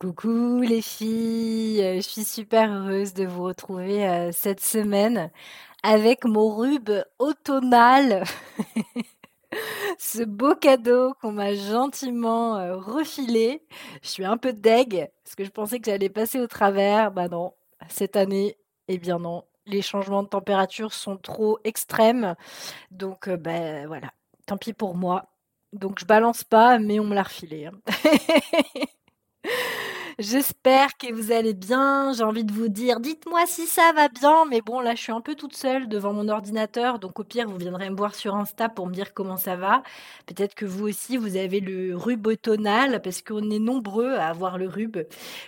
Coucou les filles, je suis super heureuse de vous retrouver euh, cette semaine avec mon rube automnal. Ce beau cadeau qu'on m'a gentiment euh, refilé. Je suis un peu deg parce que je pensais que j'allais passer au travers. Bah non, cette année, eh bien non. Les changements de température sont trop extrêmes. Donc, ben voilà, tant pis pour moi. Donc je balance pas, mais on me l'a refilé. Hein. J'espère que vous allez bien. J'ai envie de vous dire, dites-moi si ça va bien. Mais bon, là, je suis un peu toute seule devant mon ordinateur. Donc, au pire, vous viendrez me voir sur Insta pour me dire comment ça va. Peut-être que vous aussi, vous avez le rub automnal parce qu'on est nombreux à avoir le rub.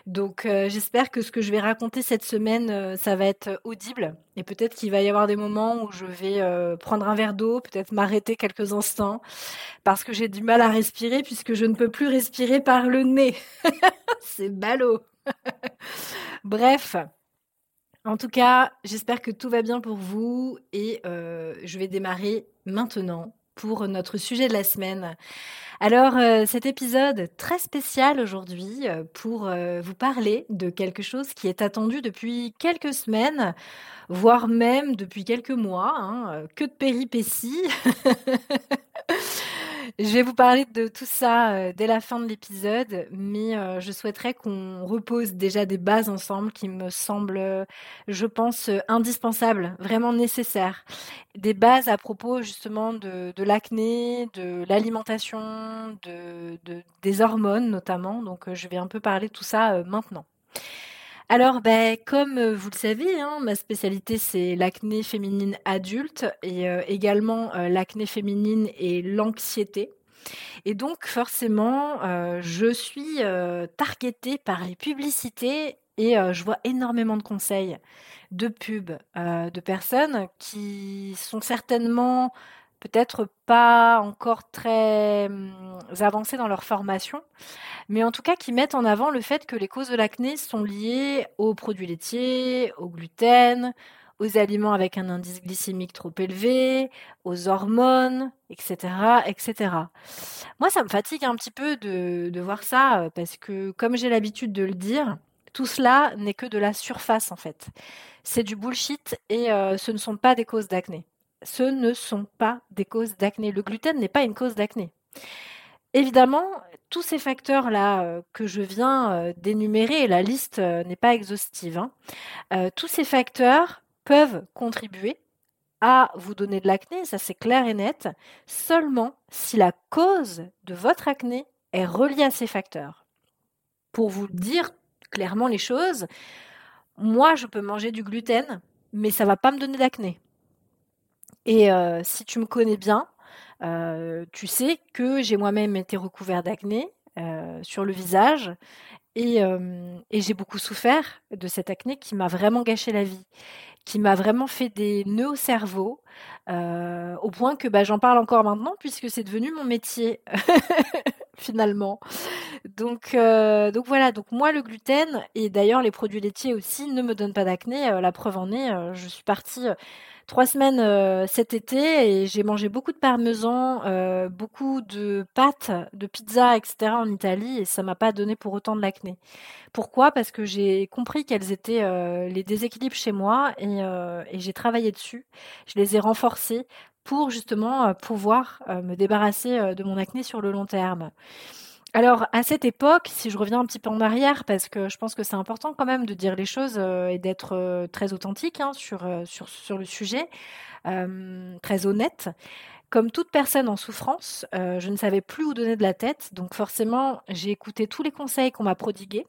Donc, euh, j'espère que ce que je vais raconter cette semaine, euh, ça va être audible. Et peut-être qu'il va y avoir des moments où je vais euh, prendre un verre d'eau, peut-être m'arrêter quelques instants, parce que j'ai du mal à respirer puisque je ne peux plus respirer par le nez. C'est ballot. Bref. En tout cas, j'espère que tout va bien pour vous et euh, je vais démarrer maintenant pour notre sujet de la semaine. Alors, euh, cet épisode très spécial aujourd'hui euh, pour vous parler de quelque chose qui est attendu depuis quelques semaines, voire même depuis quelques mois. Hein, que de péripéties. Je vais vous parler de tout ça euh, dès la fin de l'épisode, mais euh, je souhaiterais qu'on repose déjà des bases ensemble qui me semblent, je pense, indispensables, vraiment nécessaires. Des bases à propos justement de, l'acné, de l'alimentation, de, des hormones notamment. Donc euh, je vais un peu parler de tout ça maintenant. Alors, ben, comme euh, vous le savez, hein, ma spécialité c'est l'acné féminine adulte et euh, également euh, l'acné féminine et l'anxiété. Et donc forcément, je suis targetée par les publicités et je vois énormément de conseils de pubs de personnes qui sont certainement peut-être pas encore très hum, avancés dans leur formation, mais en tout cas qui mettent en avant le fait que les causes de l'acné sont liées aux produits laitiers, au gluten, aux aliments avec un indice glycémique trop élevé, aux hormones, etc., etc. Moi, ça me fatigue un petit peu de, voir ça parce que, comme j'ai l'habitude de le dire, tout cela n'est que de la surface en fait. C'est du bullshit et euh, ce ne sont pas des causes d'acné ce ne sont pas des causes d'acné. Le gluten n'est pas une cause d'acné. Évidemment, tous ces facteurs-là euh, que je viens euh, d'énumérer, la liste euh, n'est pas exhaustive, hein, tous ces facteurs peuvent contribuer à vous donner de l'acné, ça c'est clair et net, seulement si la cause de votre acné est reliée à ces facteurs. Pour vous dire clairement les choses, moi je peux manger du gluten, mais ça ne va pas me donner d'acné. Et si tu me connais bien, tu sais que j'ai moi-même été recouvert d'acné sur le visage et, j'ai beaucoup souffert de cette acné qui m'a vraiment gâché la vie, qui m'a vraiment fait des nœuds au cerveau, au point que bah, j'en parle encore maintenant puisque c'est devenu mon métier finalement. Donc, donc voilà, donc moi le gluten et d'ailleurs les produits laitiers aussi ne me donnent pas d'acné. la preuve en est, je suis partie trois semaines euh, cet été et j'ai mangé beaucoup de parmesan, euh, beaucoup de pâtes, de pizza, etc. en Italie et ça m'a pas donné pour autant de l'acné. Pourquoi? Parce que j'ai compris quels étaient euh, les déséquilibres chez moi et, et j'ai travaillé dessus. Je les ai renforcés pour justement pouvoir me débarrasser de mon acné sur le long terme. Alors, à cette époque, si je reviens un petit peu en arrière, parce que je pense que c'est important quand même de dire les choses euh, et d'être euh, très authentique hein, sur, euh, sur, sur le sujet, très honnête. Comme toute personne en souffrance, euh, je ne savais plus où donner de la tête. Donc forcément, j'ai écouté tous les conseils qu'on m'a prodigués.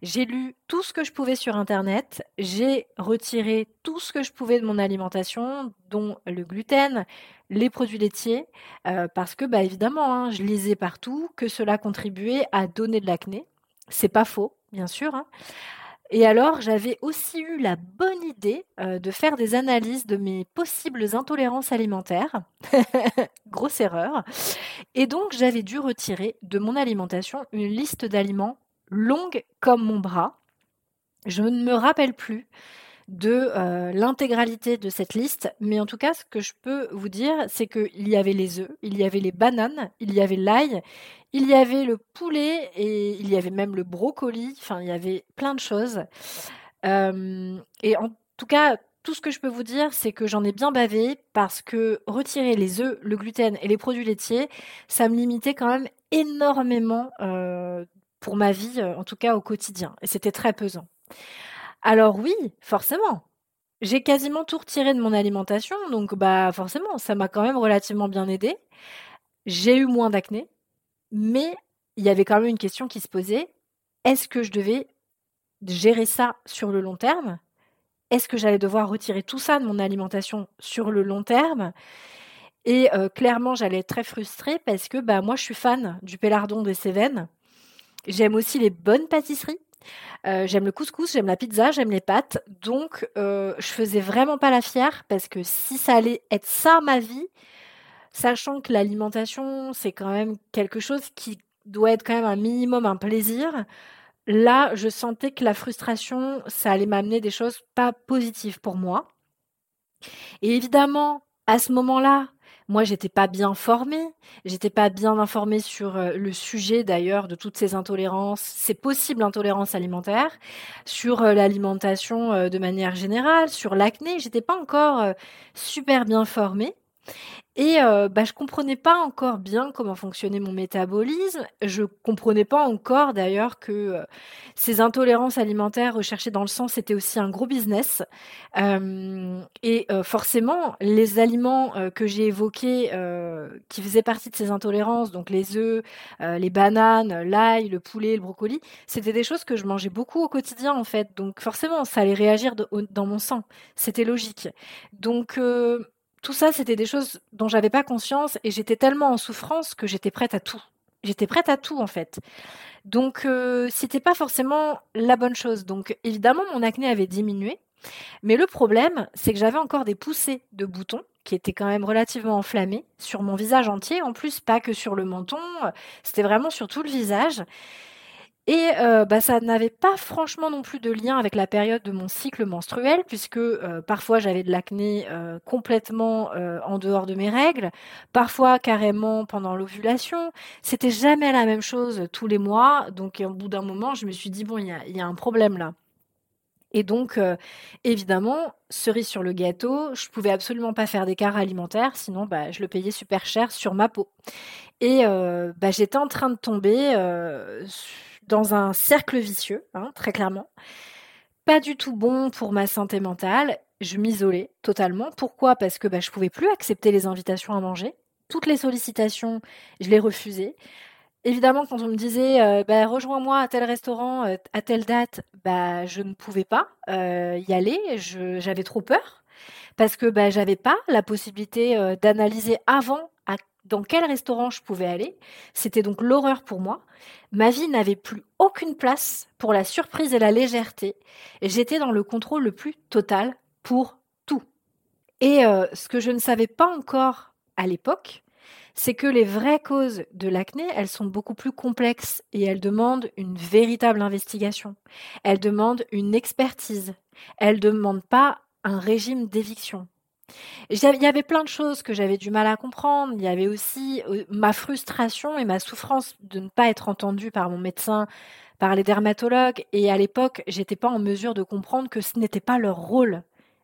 J'ai lu tout ce que je pouvais sur Internet. J'ai retiré tout ce que je pouvais de mon alimentation, dont le gluten, les produits laitiers, euh, parce que, bah, évidemment, hein, je lisais partout que cela contribuait à donner de l'acné. C'est pas faux, bien sûr. Hein. Et alors, j'avais aussi eu la bonne idée euh, de faire des analyses de mes possibles intolérances alimentaires. Grosse erreur. Et donc, j'avais dû retirer de mon alimentation une liste d'aliments longue comme mon bras. Je ne me rappelle plus de euh, l'intégralité de cette liste, mais en tout cas, ce que je peux vous dire, c'est qu'il y avait les œufs, il y avait les bananes, il y avait l'ail, il y avait le poulet et il y avait même le brocoli. Enfin, il y avait plein de choses. Euh, et en tout cas, tout ce que je peux vous dire, c'est que j'en ai bien bavé parce que retirer les œufs, le gluten et les produits laitiers, ça me limitait quand même énormément euh, pour ma vie, en tout cas au quotidien. Et c'était très pesant. Alors oui, forcément. J'ai quasiment tout retiré de mon alimentation, donc bah forcément, ça m'a quand même relativement bien aidé. J'ai eu moins d'acné, mais il y avait quand même une question qui se posait. Est-ce que je devais gérer ça sur le long terme? Est-ce que j'allais devoir retirer tout ça de mon alimentation sur le long terme? Et euh, clairement, j'allais être très frustrée parce que bah, moi, je suis fan du pélardon des Cévennes. J'aime aussi les bonnes pâtisseries. Euh, j'aime le couscous, j'aime la pizza, j'aime les pâtes. Donc, euh, je faisais vraiment pas la fière parce que si ça allait être ça ma vie, sachant que l'alimentation, c'est quand même quelque chose qui doit être quand même un minimum un plaisir, là, je sentais que la frustration, ça allait m'amener des choses pas positives pour moi. Et évidemment, à ce moment-là, moi, j'étais pas bien formée, j'étais pas bien informée sur euh, le sujet d'ailleurs de toutes ces intolérances, ces possibles intolérances alimentaires, sur euh, l'alimentation euh, de manière générale, sur l'acné, j'étais pas encore super bien formée. Et euh, bah, je comprenais pas encore bien comment fonctionnait mon métabolisme. Je comprenais pas encore d'ailleurs que euh, ces intolérances alimentaires recherchées dans le sang, c'était aussi un gros business. Euh, et euh, forcément, les aliments que j'ai évoqués, qui faisaient partie de ces intolérances, donc les œufs, les bananes, l'ail, le poulet, le brocoli, c'était des choses que je mangeais beaucoup au quotidien en fait. Donc forcément, ça allait réagir dans mon sang. C'était logique. Donc tout ça, c'était des choses dont j'avais pas conscience et j'étais tellement en souffrance que j'étais prête à tout. J'étais prête à tout en fait. Donc euh, c'était pas forcément la bonne chose. Donc évidemment mon acné avait diminué, mais le problème c'est que j'avais encore des poussées de boutons qui étaient quand même relativement enflammés sur mon visage entier. En plus pas que sur le menton, c'était vraiment sur tout le visage. Et euh, bah, ça n'avait pas franchement non plus de lien avec la période de mon cycle menstruel, puisque euh, parfois j'avais de l'acné euh, complètement en dehors de mes règles, parfois carrément pendant l'ovulation. C'était jamais la même chose tous les mois, donc au bout d'un moment, je me suis dit bon, il y a, un problème là. Et donc, évidemment, cerise sur le gâteau, je pouvais absolument pas faire d'écart alimentaire, sinon bah, je le payais super cher sur ma peau. Et bah, j'étais en train de tomber dans un cercle vicieux, hein, très clairement. Pas du tout bon pour ma santé mentale. Je m'isolais totalement. Pourquoi? Parce que bah, je pouvais plus accepter les invitations à manger. Toutes les sollicitations, je les refusais. Évidemment, quand on me disait euh, bah, rejoins-moi à tel restaurant euh, à telle date, bah, je ne pouvais pas euh, y aller. J'avais trop peur parce que bah, j'avais pas la possibilité d'analyser avant dans quel restaurant je pouvais aller. C'était donc l'horreur pour moi. Ma vie n'avait plus aucune place pour la surprise et la légèreté. J'étais dans le contrôle le plus total pour tout. Et euh, ce que je ne savais pas encore à l'époque, c'est que les vraies causes de l'acné, elles sont beaucoup plus complexes et elles demandent une véritable investigation. Elles demandent une expertise. Elles ne demandent pas un régime d'éviction. Il y avait plein de choses que j'avais du mal à comprendre. Il y avait aussi euh, ma frustration et ma souffrance de ne pas être entendue par mon médecin, par les dermatologues. Et à l'époque, j'étais pas en mesure de comprendre que ce n'était pas leur rôle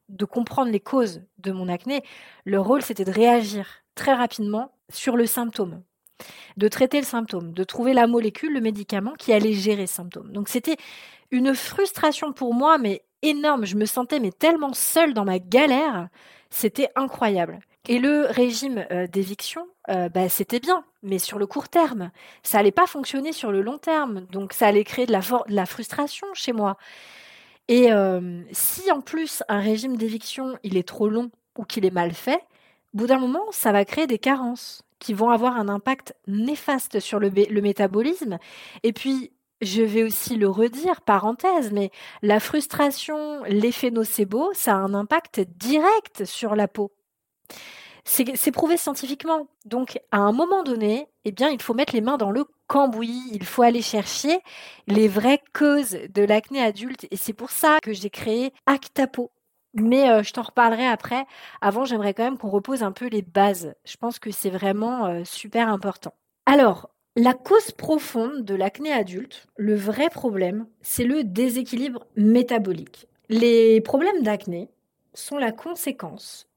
de comprendre les causes de mon acné. Leur rôle, c'était de réagir très rapidement sur le symptôme, de traiter le symptôme, de trouver la molécule, le médicament qui allait gérer le symptôme. Donc c'était une frustration pour moi, mais énorme. Je me sentais mais tellement seule dans ma galère c'était incroyable. Et le régime euh, d'éviction, euh, bah, c'était bien, mais sur le court terme. Ça allait pas fonctionner sur le long terme. Donc ça allait créer de la, de la frustration chez moi. Et euh, si en plus un régime d'éviction, il est trop long ou qu'il est mal fait, au bout d'un moment, ça va créer des carences qui vont avoir un impact néfaste sur le, le métabolisme. Et puis, je vais aussi le redire, parenthèse, mais la frustration, l'effet nocebo, ça a un impact direct sur la peau. C'est prouvé scientifiquement. Donc, à un moment donné, eh bien, il faut mettre les mains dans le cambouis. Il faut aller chercher les vraies causes de l'acné adulte. Et c'est pour ça que j'ai créé Actapo. Mais euh, je t'en reparlerai après. Avant, j'aimerais quand même qu'on repose un peu les bases. Je pense que c'est vraiment euh, super important. Alors, la cause profonde de l'acné adulte, le vrai problème, c'est le déséquilibre métabolique. Les problèmes d'acné sont la conséquence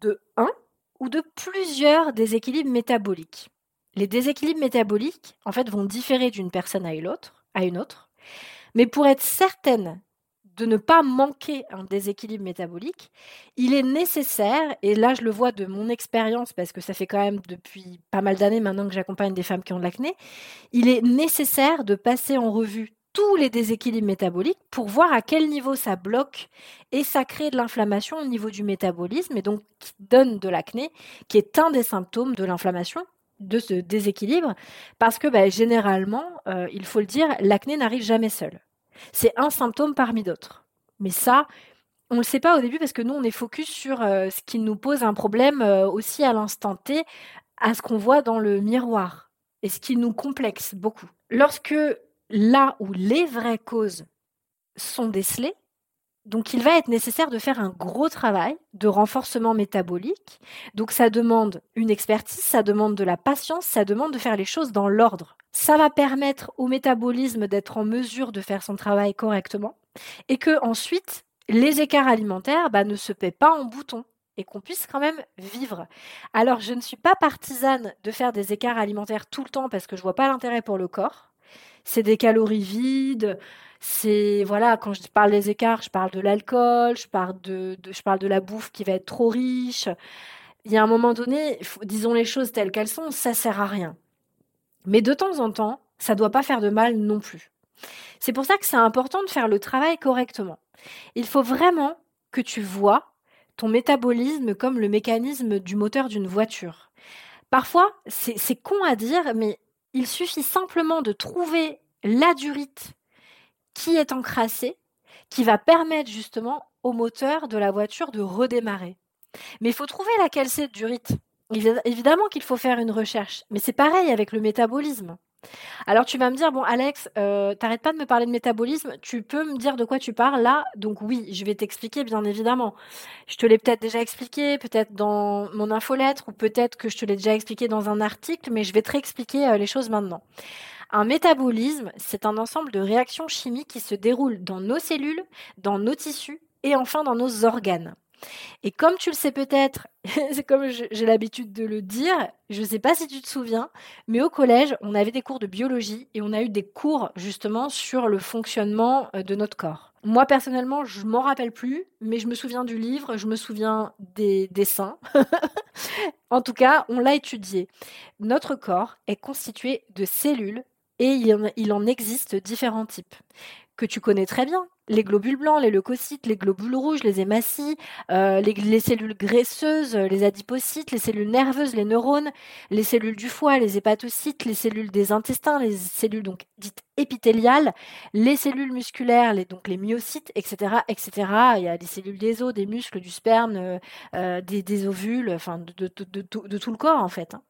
de un ou de plusieurs déséquilibres métaboliques. Les déséquilibres métaboliques, en fait, vont différer d'une personne à une autre, à une autre. Mais pour être certaine de ne pas manquer un déséquilibre métabolique, il est nécessaire, et là je le vois de mon expérience, parce que ça fait quand même depuis pas mal d'années maintenant que j'accompagne des femmes qui ont de l'acné, il est nécessaire de passer en revue tous les déséquilibres métaboliques pour voir à quel niveau ça bloque et ça crée de l'inflammation au niveau du métabolisme et donc qui donne de l'acné, qui est un des symptômes de l'inflammation de ce déséquilibre, parce que bah, généralement, euh, il faut le dire, l'acné n'arrive jamais seul. C'est un symptôme parmi d'autres. Mais ça, on ne le sait pas au début parce que nous, on est focus sur euh, ce qui nous pose un problème euh, aussi à l'instant T, à ce qu'on voit dans le miroir, et ce qui nous complexe beaucoup. Lorsque là où les vraies causes sont décelées, donc il va être nécessaire de faire un gros travail de renforcement métabolique. Donc ça demande une expertise, ça demande de la patience, ça demande de faire les choses dans l'ordre. Ça va permettre au métabolisme d'être en mesure de faire son travail correctement et que ensuite les écarts alimentaires bah, ne se paient pas en bouton et qu'on puisse quand même vivre. Alors je ne suis pas partisane de faire des écarts alimentaires tout le temps parce que je vois pas l'intérêt pour le corps c'est des calories vides. C'est voilà, quand je parle des écarts, je parle de l'alcool, je parle de, je parle de la bouffe qui va être trop riche. Il y a un moment donné, disons les choses telles qu'elles sont, ça sert à rien. Mais de temps en temps, ça doit pas faire de mal non plus. C'est pour ça que c'est important de faire le travail correctement. Il faut vraiment que tu vois ton métabolisme comme le mécanisme du moteur d'une voiture. Parfois, c'est con à dire, mais il suffit simplement de trouver la durite qui est encrassée, qui va permettre justement au moteur de la voiture de redémarrer. Mais il faut trouver laquelle c'est durite. Évidemment qu'il faut faire une recherche, mais c'est pareil avec le métabolisme. Alors tu vas me dire, bon Alex, euh, t'arrêtes pas de me parler de métabolisme, tu peux me dire de quoi tu parles là? Donc oui, je vais t'expliquer bien évidemment. Je te l'ai peut-être déjà expliqué, peut-être dans mon infolettre, ou peut-être que je te l'ai déjà expliqué dans un article, mais je vais te réexpliquer euh, les choses maintenant. Un métabolisme, c'est un ensemble de réactions chimiques qui se déroulent dans nos cellules, dans nos tissus et enfin dans nos organes. Et comme tu le sais peut-être, c'est comme j'ai l'habitude de le dire, je ne sais pas si tu te souviens, mais au collège, on avait des cours de biologie et on a eu des cours justement sur le fonctionnement euh, de notre corps. Moi personnellement, je m'en rappelle plus, mais je me souviens du livre, je me souviens des dessins. en tout cas, on l'a étudié. Notre corps est constitué de cellules et il en existe différents types que tu connais très bien. Les globules blancs, les leucocytes, les globules rouges, les hématies, euh, les, cellules graisseuses, les adipocytes, les cellules nerveuses, les neurones, les cellules du foie, les hépatocytes, les cellules des intestins, les cellules dites épithéliales, les cellules musculaires, les, myocytes, etc., etc. Il y a des cellules des os, des muscles, du sperme, euh, euh, des, ovules, de, de, tout le corps en fait. Hein.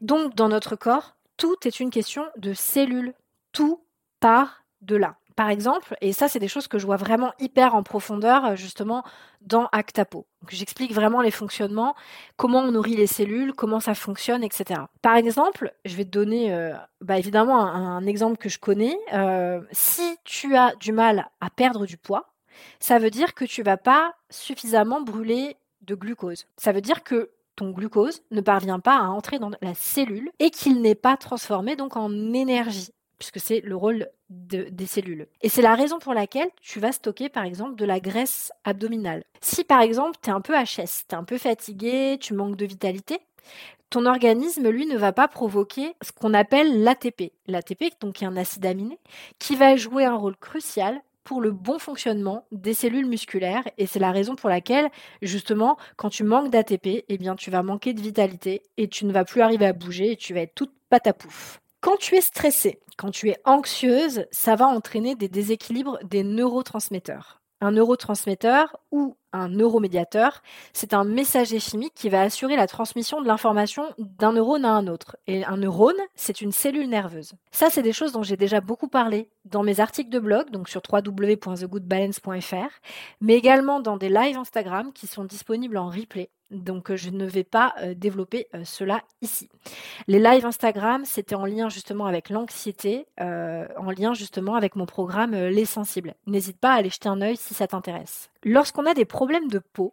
Donc dans notre corps, tout est une question de cellules. Tout part de là par exemple, et ça c'est des choses que je vois vraiment hyper en profondeur euh, justement dans Actapo. J'explique vraiment les fonctionnements, comment on nourrit les cellules, comment ça fonctionne, etc. Par exemple, je vais te donner euh, bah, évidemment un, exemple que je connais. Euh, si tu as du mal à perdre du poids, ça veut dire que tu vas pas suffisamment brûler de glucose. Ça veut dire que ton glucose ne parvient pas à entrer dans la cellule et qu'il n'est pas transformé donc en énergie. puisque c'est le rôle des cellules. Et c'est la raison pour laquelle tu vas stocker par exemple de la graisse abdominale. Si par exemple tu es un peu HS, tu es un peu fatigué, tu manques de vitalité, ton organisme, lui, ne va pas provoquer ce qu'on appelle l'ATP. L'ATP, donc, est un acide aminé, qui va jouer un rôle crucial pour le bon fonctionnement des cellules musculaires et c'est la raison pour laquelle justement quand tu manques d'ATP, eh bien tu vas manquer de vitalité et tu ne vas plus arriver à bouger et tu vas être toute patapouf. Quand tu es stressée, quand tu es anxieuse, ça va entraîner des déséquilibres des neurotransmetteurs. Un neurotransmetteur ou un neuromédiateur, c'est un messager chimique qui va assurer la transmission de l'information d'un neurone à un autre. Et un neurone, c'est une cellule nerveuse. Ça, c'est des choses dont j'ai déjà beaucoup parlé dans mes articles de blog, donc sur www.thegoodbalance.fr, mais également dans des lives Instagram qui sont disponibles en replay. Donc je ne vais pas euh, développer euh, cela ici. Les lives Instagram, c'était en lien justement avec l'anxiété, euh, en lien justement avec mon programme Les Sensibles. N'hésite pas à aller jeter un œil si ça t'intéresse. Lorsqu'on a des problèmes de peau,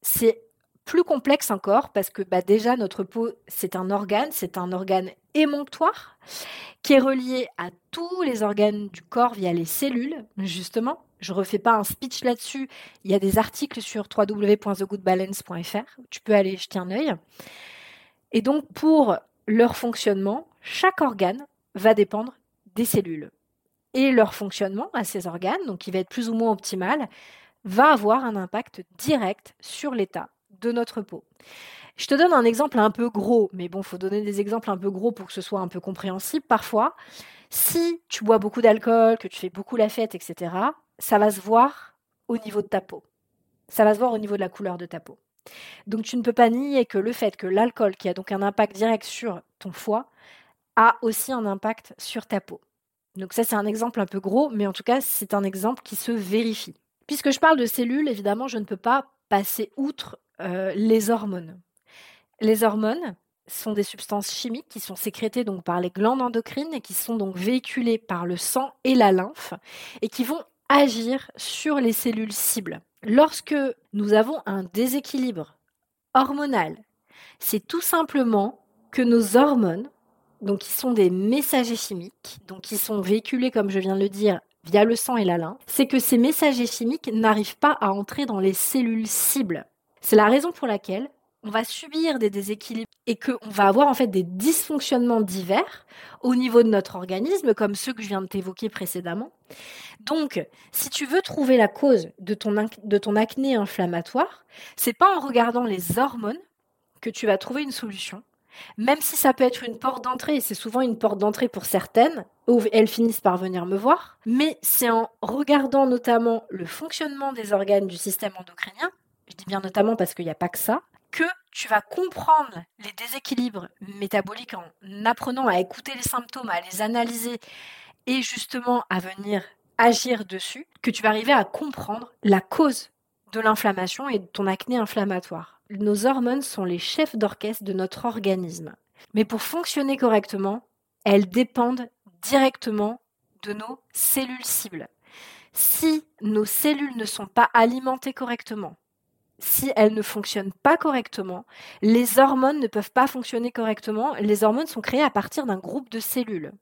c'est plus complexe encore parce que bah, déjà notre peau c'est un organe, c'est un organe qui est relié à tous les organes du corps via les cellules justement. Je refais pas un speech là-dessus. Il y a des articles sur www.thegoodbalance.fr. Tu peux aller jeter un œil. Et donc pour leur fonctionnement, chaque organe va dépendre des cellules. Et leur fonctionnement à ces organes, donc qui va être plus ou moins optimal, va avoir un impact direct sur l'état de notre peau. Je te donne un exemple un peu gros, mais bon, faut donner des exemples un peu gros pour que ce soit un peu compréhensible parfois. Si tu bois beaucoup d'alcool, que tu fais beaucoup la fête, etc., ça va se voir au niveau de ta peau. Ça va se voir au niveau de la couleur de ta peau. Donc tu ne peux pas nier que le fait que l'alcool, qui a donc un impact direct sur ton foie, a aussi un impact sur ta peau. Donc ça c'est un exemple un peu gros, mais en tout cas c'est un exemple qui se vérifie. Puisque je parle de cellules, évidemment, je ne peux pas passer outre euh, les hormones. Les hormones sont des substances chimiques qui sont sécrétées donc par les glandes endocrines et qui sont donc véhiculées par le sang et la lymphe et qui vont agir sur les cellules cibles. Lorsque nous avons un déséquilibre hormonal, c'est tout simplement que nos hormones, donc qui sont des messagers chimiques, donc qui sont véhiculés, comme je viens de le dire, via le sang et la lymphe, c'est que ces messagers chimiques n'arrivent pas à entrer dans les cellules cibles. C'est la raison pour laquelle on va subir des déséquilibres et qu'on va avoir en fait des dysfonctionnements divers au niveau de notre organisme, comme ceux que je viens de t'évoquer précédemment. Donc, si tu veux trouver la cause de ton, de ton acné inflammatoire, c'est pas en regardant les hormones que tu vas trouver une solution, même si ça peut être une porte d'entrée, et c'est souvent une porte d'entrée pour certaines, où elles finissent par venir me voir, mais c'est en regardant notamment le fonctionnement des organes du système endocrinien, je dis bien notamment parce qu'il n'y a pas que ça, que tu vas comprendre les déséquilibres métaboliques en apprenant à écouter les symptômes, à les analyser et justement à venir agir dessus, que tu vas arriver à comprendre la cause de l'inflammation et de ton acné inflammatoire nos hormones sont les chefs d'orchestre de notre organisme. Mais pour fonctionner correctement, elles dépendent directement de nos cellules cibles. Si nos cellules ne sont pas alimentées correctement, si elles ne fonctionnent pas correctement, les hormones ne peuvent pas fonctionner correctement. Les hormones sont créées à partir d'un groupe de cellules.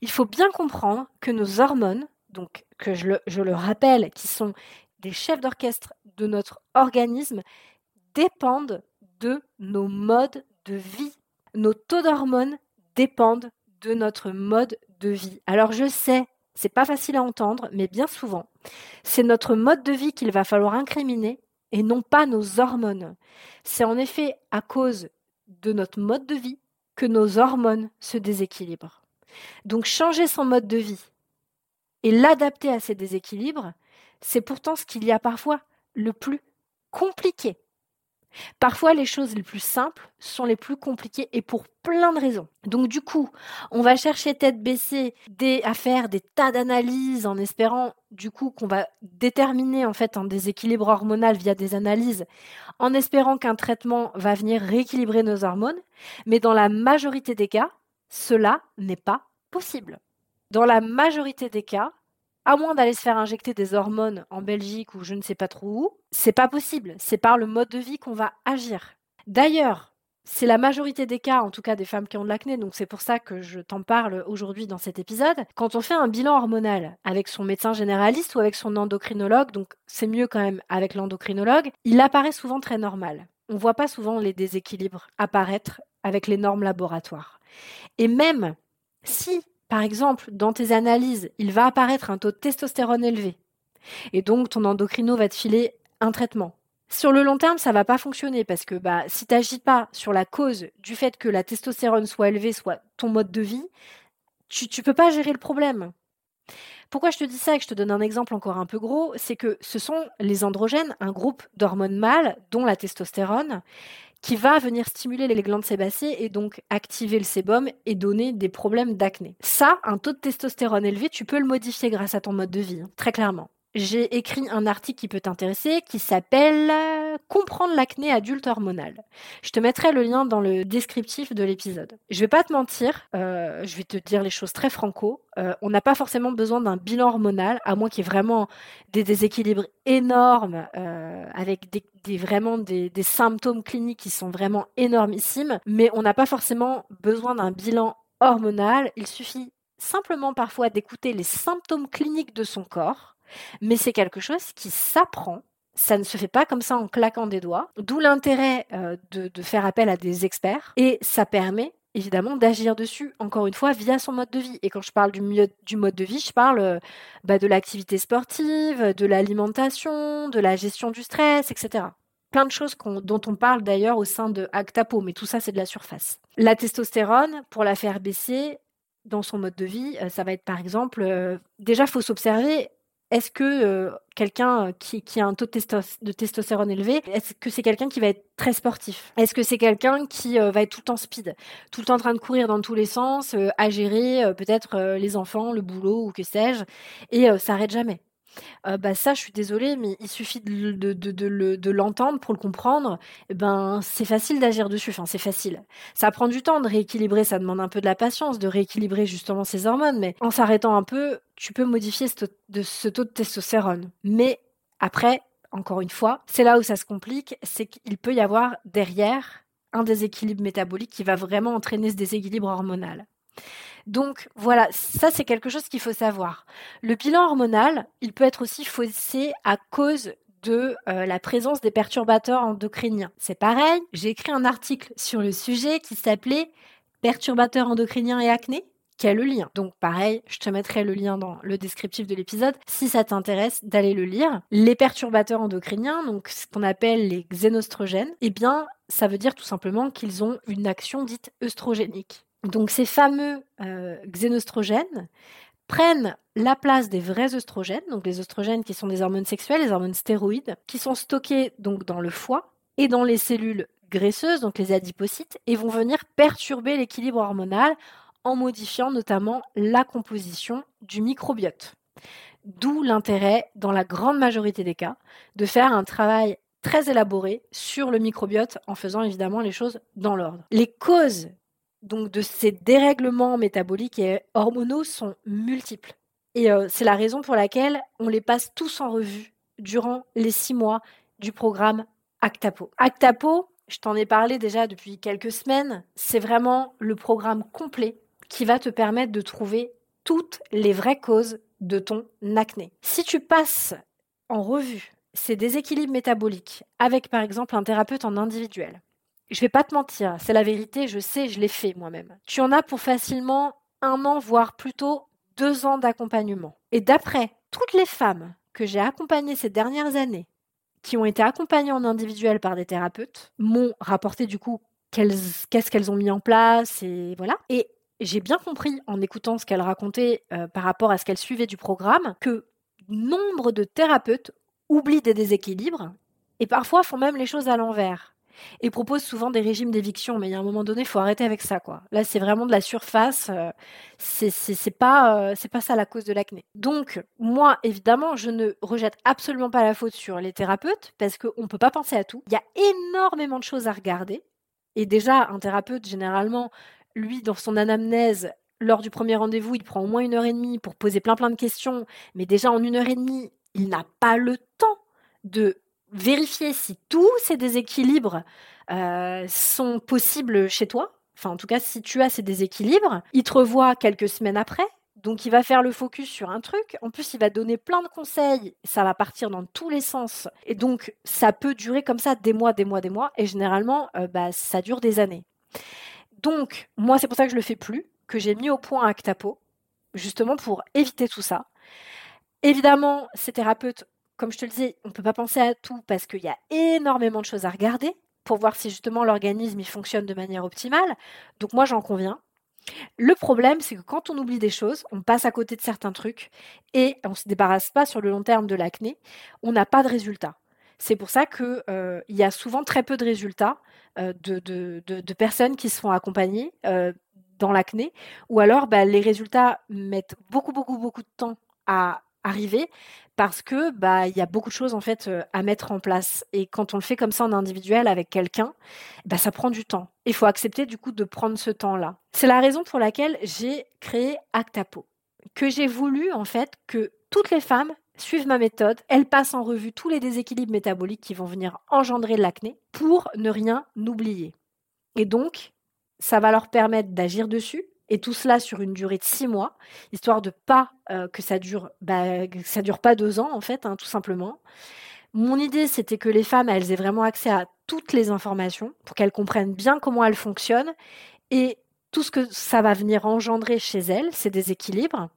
Il faut bien comprendre que nos hormones, donc que je le, rappelle, qui sont des chefs d'orchestre de notre organisme, dépendent de nos modes de vie. Nos taux d'hormones dépendent de notre mode de vie. Alors je sais, c'est pas facile à entendre, mais bien souvent, c'est notre mode de vie qu'il va falloir incriminer et non pas nos hormones. C'est en effet à cause de notre mode de vie que nos hormones se déséquilibrent. Donc changer son mode de vie et l'adapter à ces déséquilibres, c'est pourtant ce qu'il y a parfois le plus compliqué. Parfois, les choses les plus simples sont les plus compliquées et pour plein de raisons. Donc du coup, on va chercher tête baissée des, à faire des tas d'analyses en espérant du coup qu'on va déterminer en fait un déséquilibre hormonal via des analyses, en espérant qu'un traitement va venir rééquilibrer nos hormones. Mais dans la majorité des cas, cela n'est pas possible. Dans la majorité des cas, à moins d'aller se faire injecter des hormones en Belgique ou je ne sais pas trop où, c'est pas possible. C'est par le mode de vie qu'on va agir. D'ailleurs, c'est la majorité des cas, en tout cas des femmes qui ont de l'acné, donc c'est pour ça que je t'en parle aujourd'hui dans cet épisode. Quand on fait un bilan hormonal avec son médecin généraliste ou avec son endocrinologue, donc c'est mieux quand même avec l'endocrinologue, il apparaît souvent très normal. On ne voit pas souvent les déséquilibres apparaître avec les normes laboratoires. Et même si, par exemple, dans tes analyses, il va apparaître un taux de testostérone élevé, et donc ton endocrino va te filer un traitement, sur le long terme, ça va pas fonctionner parce que bah, si tu n'agis pas sur la cause du fait que la testostérone soit élevée, soit ton mode de vie, tu ne peux pas gérer le problème. Pourquoi je te dis ça et que je te donne un exemple encore un peu gros, c'est que ce sont les androgènes, un groupe d'hormones mâles, dont la testostérone, qui va venir stimuler les glandes sébacées et donc activer le sébum et donner des problèmes d'acné. Ça, un taux de testostérone élevé, tu peux le modifier grâce à ton mode de vie, hein, très clairement j'ai écrit un article qui peut t'intéresser qui s'appelle Comprendre l'acné adulte hormonal. Je te mettrai le lien dans le descriptif de l'épisode. Je vais pas te mentir, euh, je vais te dire les choses très franco. Euh, on n'a pas forcément besoin d'un bilan hormonal, à moins qu'il y ait vraiment des déséquilibres énormes, euh, avec des, vraiment des symptômes cliniques qui sont vraiment énormissimes. Mais on n'a pas forcément besoin d'un bilan hormonal. Il suffit simplement parfois d'écouter les symptômes cliniques de son corps mais c'est quelque chose qui s'apprend. Ça ne se fait pas comme ça en claquant des doigts, d'où l'intérêt euh, de, faire appel à des experts. Et ça permet évidemment d'agir dessus, encore une fois, via son mode de vie. Et quand je parle du, mode de vie, je parle euh, bah, de l'activité sportive, de l'alimentation, de la gestion du stress, etc. Plein de choses dont on parle d'ailleurs au sein de Actapo, mais tout ça c'est de la surface. La testostérone, pour la faire baisser dans son mode de vie, euh, ça va être par exemple, déjà il faut s'observer est-ce que euh, quelqu'un euh, qui, a un taux de, testostérone élevé, est-ce que c'est quelqu'un qui va être très sportif? Est-ce que c'est quelqu'un qui euh, va être tout le temps speed, tout le temps en train de courir dans tous les sens, à gérer peut-être les enfants, le boulot ou que sais-je, et s'arrête jamais? Bah ça, je suis désolée, mais il suffit de, l'entendre pour le comprendre. Eh ben, c'est facile d'agir dessus. Enfin, c'est facile. Ça prend du temps de rééquilibrer. Ça demande un peu de la patience de rééquilibrer justement ces hormones. Mais en s'arrêtant un peu, tu peux modifier ce, taux de testostérone. Mais après, encore une fois, c'est là où ça se complique, c'est qu'il peut y avoir derrière un déséquilibre métabolique qui va vraiment entraîner ce déséquilibre hormonal. Donc voilà, ça c'est quelque chose qu'il faut savoir. Le bilan hormonal, il peut être aussi faussé à cause de euh, la présence des perturbateurs endocriniens. C'est pareil, j'ai écrit un article sur le sujet qui s'appelait Perturbateurs endocriniens et acné le lien. Donc pareil, je te mettrai le lien dans le descriptif de l'épisode si ça t'intéresse d'aller le lire. Les perturbateurs endocriniens, donc ce qu'on appelle les xénostrogènes, eh bien ça veut dire tout simplement qu'ils ont une action dite œstrogénique. Donc ces fameux euh, xénostrogènes prennent la place des vrais œstrogènes, donc les œstrogènes qui sont des hormones sexuelles, les hormones stéroïdes, qui sont stockées donc dans le foie et dans les cellules graisseuses, donc les adipocytes, et vont venir perturber l'équilibre hormonal en modifiant notamment la composition du microbiote. D'où l'intérêt, dans la grande majorité des cas, de faire un travail très élaboré sur le microbiote en faisant évidemment les choses dans l'ordre. Les causes donc de ces dérèglements métaboliques et hormonaux sont multiples. Et euh, c'est la raison pour laquelle on les passe tous en revue durant les six mois du programme Actapo. Actapo, je t'en ai parlé déjà depuis quelques semaines, c'est vraiment le programme complet qui va te permettre de trouver toutes les vraies causes de ton acné. Si tu passes en revue ces déséquilibres métaboliques avec par exemple un thérapeute en individuel, je vais pas te mentir, c'est la vérité, je sais, je l'ai fait moi-même. Tu en as pour facilement un an, voire plutôt deux ans d'accompagnement. Et d'après toutes les femmes que j'ai accompagnées ces dernières années, qui ont été accompagnées en individuel par des thérapeutes, m'ont rapporté du coup qu'est-ce qu'elles ont mis en place et voilà. Et j'ai bien compris en écoutant ce qu'elles racontaient euh, par rapport à ce qu'elles suivaient du programme que nombre de thérapeutes oublient des déséquilibres et parfois font même les choses à l'envers et propose souvent des régimes d'éviction. Mais il y a un moment donné, il faut arrêter avec ça. Là, c'est vraiment de la surface. Euh, c'est pas, euh, pas ça la cause de l'acné. Donc, moi, évidemment, je ne rejette absolument pas la faute sur les thérapeutes parce qu'on ne peut pas penser à tout. Il y a énormément de choses à regarder. Et déjà, un thérapeute, généralement, lui, dans son anamnèse, lors du premier rendez-vous, il prend au moins une heure et demie pour poser plein plein de questions. Mais déjà, en une heure et demie, il n'a pas le temps de vérifier si tous ces déséquilibres euh, sont possibles chez toi. Enfin, en tout cas, si tu as ces déséquilibres, il te revoit quelques semaines après. Donc, il va faire le focus sur un truc. En plus, il va donner plein de conseils. Ça va partir dans tous les sens. Et donc, ça peut durer comme ça des mois, des mois, des mois. Et généralement, euh, bah, ça dure des années. Donc, moi, c'est pour ça que je le fais plus, que j'ai mis au point Actapo, justement pour éviter tout ça. Évidemment, ces thérapeutes, comme je te le disais, on ne peut pas penser à tout parce qu'il y a énormément de choses à regarder pour voir si justement l'organisme il fonctionne de manière optimale. Donc moi j'en conviens. Le problème, c'est que quand on oublie des choses, on passe à côté de certains trucs et on ne se débarrasse pas sur le long terme de l'acné, on n'a pas de résultat. C'est pour ça qu'il euh, y a souvent très peu de résultats euh, de, personnes qui se font accompagner euh, dans l'acné, ou alors bah, les résultats mettent beaucoup, beaucoup, beaucoup de temps à arriver parce que bah il y a beaucoup de choses en fait à mettre en place. Et quand on le fait comme ça en individuel avec quelqu'un bah ça prend du temps. Il faut accepter du coup de prendre ce temps là c'est la raison pour laquelle j'ai créé Actapo que j'ai voulu en fait que toutes les femmes suivent ma méthode elles passent en revue tous les déséquilibres métaboliques qui vont venir engendrer l'acné pour ne rien oublier et donc ça va leur permettre d'agir dessus et tout cela sur une durée de six mois, histoire de pas euh, que ça dure, bah, ça dure pas deux ans en fait, hein, tout simplement. Mon idée, c'était que les femmes, elles aient vraiment accès à toutes les informations pour qu'elles comprennent bien comment elles fonctionnent et tout ce que ça va venir engendrer chez elles, ces déséquilibres.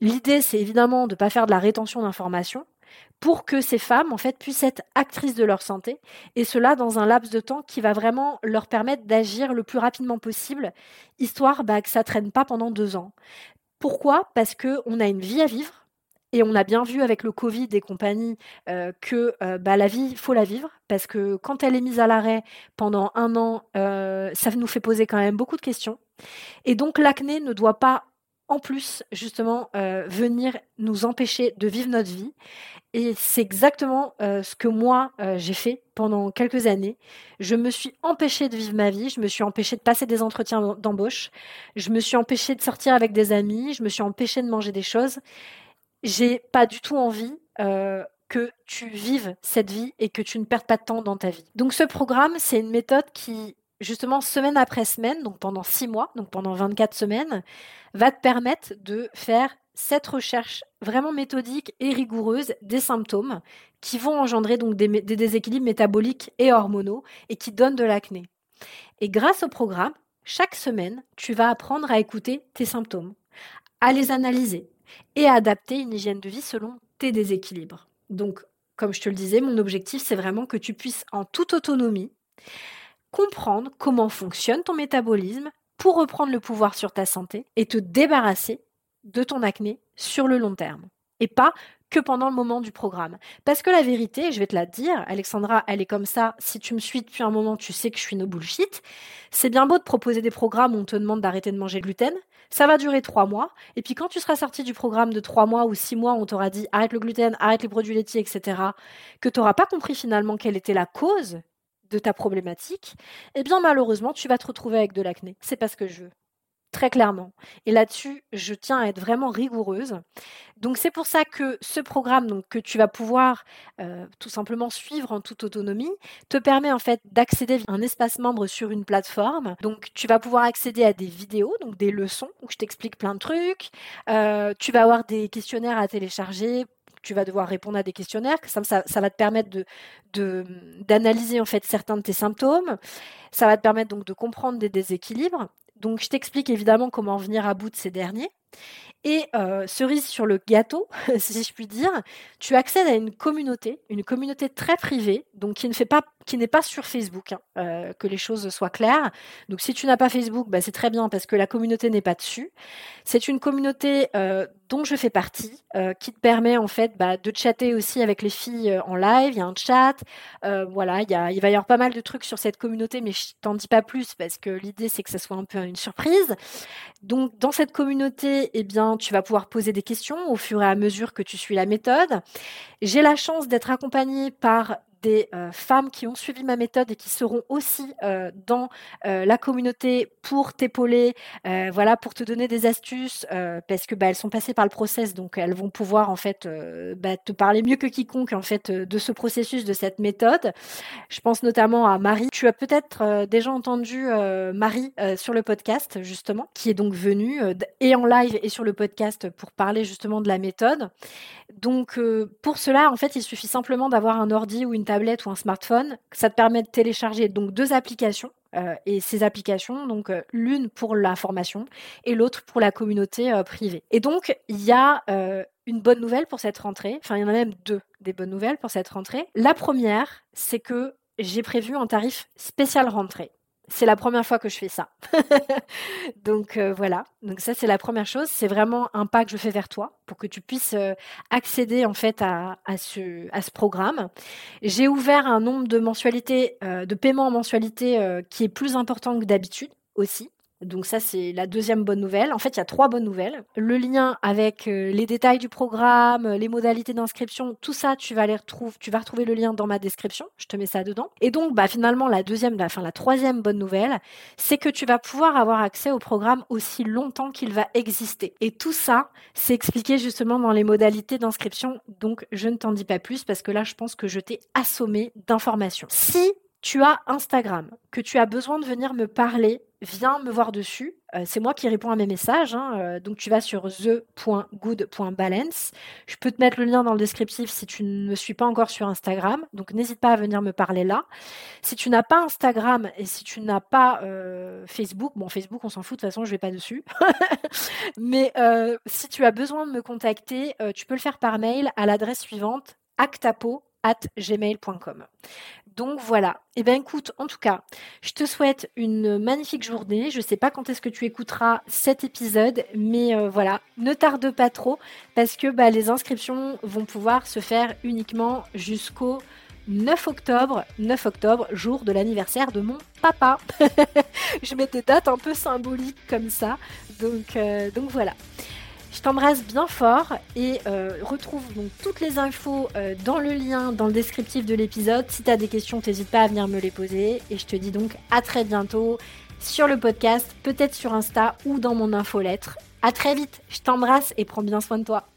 L'idée, c'est évidemment de ne pas faire de la rétention d'informations, pour que ces femmes en fait puissent être actrices de leur santé et cela dans un laps de temps qui va vraiment leur permettre d'agir le plus rapidement possible, histoire bah, que ça traîne pas pendant deux ans. Pourquoi? Parce que on a une vie à vivre. Et on a bien vu avec le Covid et compagnie euh, que euh, bah, la vie, il faut la vivre, parce que quand elle est mise à l'arrêt pendant un an, euh, ça nous fait poser quand même beaucoup de questions. Et donc l'acné ne doit pas en plus justement euh, venir nous empêcher de vivre notre vie. Et c'est exactement euh, ce que moi euh, j'ai fait pendant quelques années. Je me suis empêchée de vivre ma vie, je me suis empêchée de passer des entretiens d'embauche, je me suis empêchée de sortir avec des amis, je me suis empêchée de manger des choses. J'ai pas du tout envie que tu vives cette vie et que tu ne perdes pas de temps dans ta vie. Donc ce programme, c'est une méthode qui justement, semaine après semaine, donc pendant six mois, donc pendant 24 semaines, va te permettre de faire cette recherche vraiment méthodique et rigoureuse des symptômes qui vont engendrer donc des, des déséquilibres métaboliques et hormonaux et qui donnent de l'acné. Et grâce au programme, chaque semaine, tu vas apprendre à écouter tes symptômes, à les analyser et à adapter une hygiène de vie selon tes déséquilibres. Donc, comme je te le disais, mon objectif, c'est vraiment que tu puisses en toute autonomie comprendre comment fonctionne ton métabolisme pour reprendre le pouvoir sur ta santé et te débarrasser de ton acné sur le long terme. Et pas que pendant le moment du programme. Parce que la vérité, je vais te la dire, Alexandra, elle est comme ça, si tu me suis depuis un moment, tu sais que je suis no bullshit. C'est bien beau de proposer des programmes où on te demande d'arrêter de manger le gluten, ça va durer trois mois, et puis quand tu seras sorti du programme de trois mois ou six mois, on t'aura dit arrête le gluten, arrête les produits laitiers, etc., que tu n'auras pas compris finalement quelle était la cause de ta problématique, eh bien malheureusement, tu vas te retrouver avec de l'acné. C'est pas ce que je veux. Très clairement. Et là-dessus, je tiens à être vraiment rigoureuse. Donc c'est pour ça que ce programme donc, que tu vas pouvoir euh, tout simplement suivre en toute autonomie te permet en fait d'accéder à un espace membre sur une plateforme. Donc tu vas pouvoir accéder à des vidéos, donc des leçons où je t'explique plein de trucs. Euh, tu vas avoir des questionnaires à télécharger tu vas devoir répondre à des questionnaires. Ça, va te permettre d'analyser en fait certains de tes symptômes. Ça va te permettre donc de comprendre des déséquilibres. Donc, je t'explique évidemment comment venir à bout de ces derniers. Et euh, cerise sur le gâteau, si je puis dire, tu accèdes à une communauté, une communauté très privée, donc qui ne fait pas, qui n'est pas sur Facebook, hein, euh, que les choses soient claires. Donc si tu n'as pas Facebook, bah, c'est très bien parce que la communauté n'est pas dessus. C'est une communauté euh, dont je fais partie, qui te permet en fait bah, de chatter aussi avec les filles en live. Il y a un chat, voilà, il, il va y avoir pas mal de trucs sur cette communauté, mais je t'en dis pas plus parce que l'idée c'est que ça soit un peu une surprise. Donc dans cette communauté, eh bien tu vas pouvoir poser des questions au fur et à mesure que tu suis la méthode. J'ai la chance d'être accompagnée par des euh, femmes qui ont suivi ma méthode et qui seront aussi euh, dans euh, la communauté pour t'épauler, voilà, pour te donner des astuces, parce que bah, elles sont passées par le process, donc elles vont pouvoir en fait bah, te parler mieux que quiconque en fait de ce processus, de cette méthode. Je pense notamment à Marie. Tu as peut-être déjà entendu Marie sur le podcast justement, qui est donc venue et en live et sur le podcast pour parler justement de la méthode. Donc pour cela, en fait, il suffit simplement d'avoir un ordi ou une tablette ou un smartphone. Ça te permet de télécharger donc deux applications. Euh, et ces applications, donc euh, l'une pour la formation et l'autre pour la communauté euh, privée. Et donc il y a une bonne nouvelle pour cette rentrée. Enfin, il y en a même deux des bonnes nouvelles pour cette rentrée. La première, c'est que j'ai prévu un tarif spécial rentrée. C'est la première fois que je fais ça. Donc euh, voilà. Donc ça c'est la première chose. C'est vraiment un pas que je fais vers toi pour que tu puisses euh, accéder en fait à, ce, à ce programme. J'ai ouvert un nombre de mensualités, euh, de paiements en mensualité qui est plus important que d'habitude aussi. Donc ça, c'est la deuxième bonne nouvelle. En fait, il y a trois bonnes nouvelles. Le lien avec euh, les détails du programme, les modalités d'inscription, tout ça, tu vas les retrouver, tu vas retrouver le lien dans ma description. Je te mets ça dedans. Et donc, bah, finalement, la deuxième, enfin, la troisième bonne nouvelle, c'est que tu vas pouvoir avoir accès au programme aussi longtemps qu'il va exister. Et tout ça, c'est expliqué justement dans les modalités d'inscription. Donc, je ne t'en dis pas plus parce que là, je pense que je t'ai assommé d'informations. Si tu as Instagram, que tu as besoin de venir me parler, viens me voir dessus. Euh, c'est moi qui réponds à mes messages. Hein, euh, donc tu vas sur the.good.balance. Je peux te mettre le lien dans le descriptif si tu ne me suis pas encore sur Instagram. Donc n'hésite pas à venir me parler là. Si tu n'as pas Instagram et si tu n'as pas euh, Facebook, bon Facebook on s'en fout de toute façon je vais pas dessus. Mais si tu as besoin de me contacter, tu peux le faire par mail à l'adresse suivante actapo at gmail.com. Donc voilà. Eh bien écoute, en tout cas, je te souhaite une magnifique journée. Je ne sais pas quand est-ce que tu écouteras cet épisode, mais euh, voilà, ne tarde pas trop parce que bah, les inscriptions vont pouvoir se faire uniquement jusqu'au 9 octobre, 9 octobre, jour de l'anniversaire de mon papa. je mets des dates un peu symboliques comme ça. Donc, euh, donc voilà. Je t'embrasse bien fort et euh, retrouve donc toutes les infos euh, dans le lien, dans le descriptif de l'épisode. Si tu des questions, n'hésite pas à venir me les poser. Et je te dis donc à très bientôt sur le podcast, peut-être sur Insta ou dans mon infolettre. À très vite, je t'embrasse et prends bien soin de toi.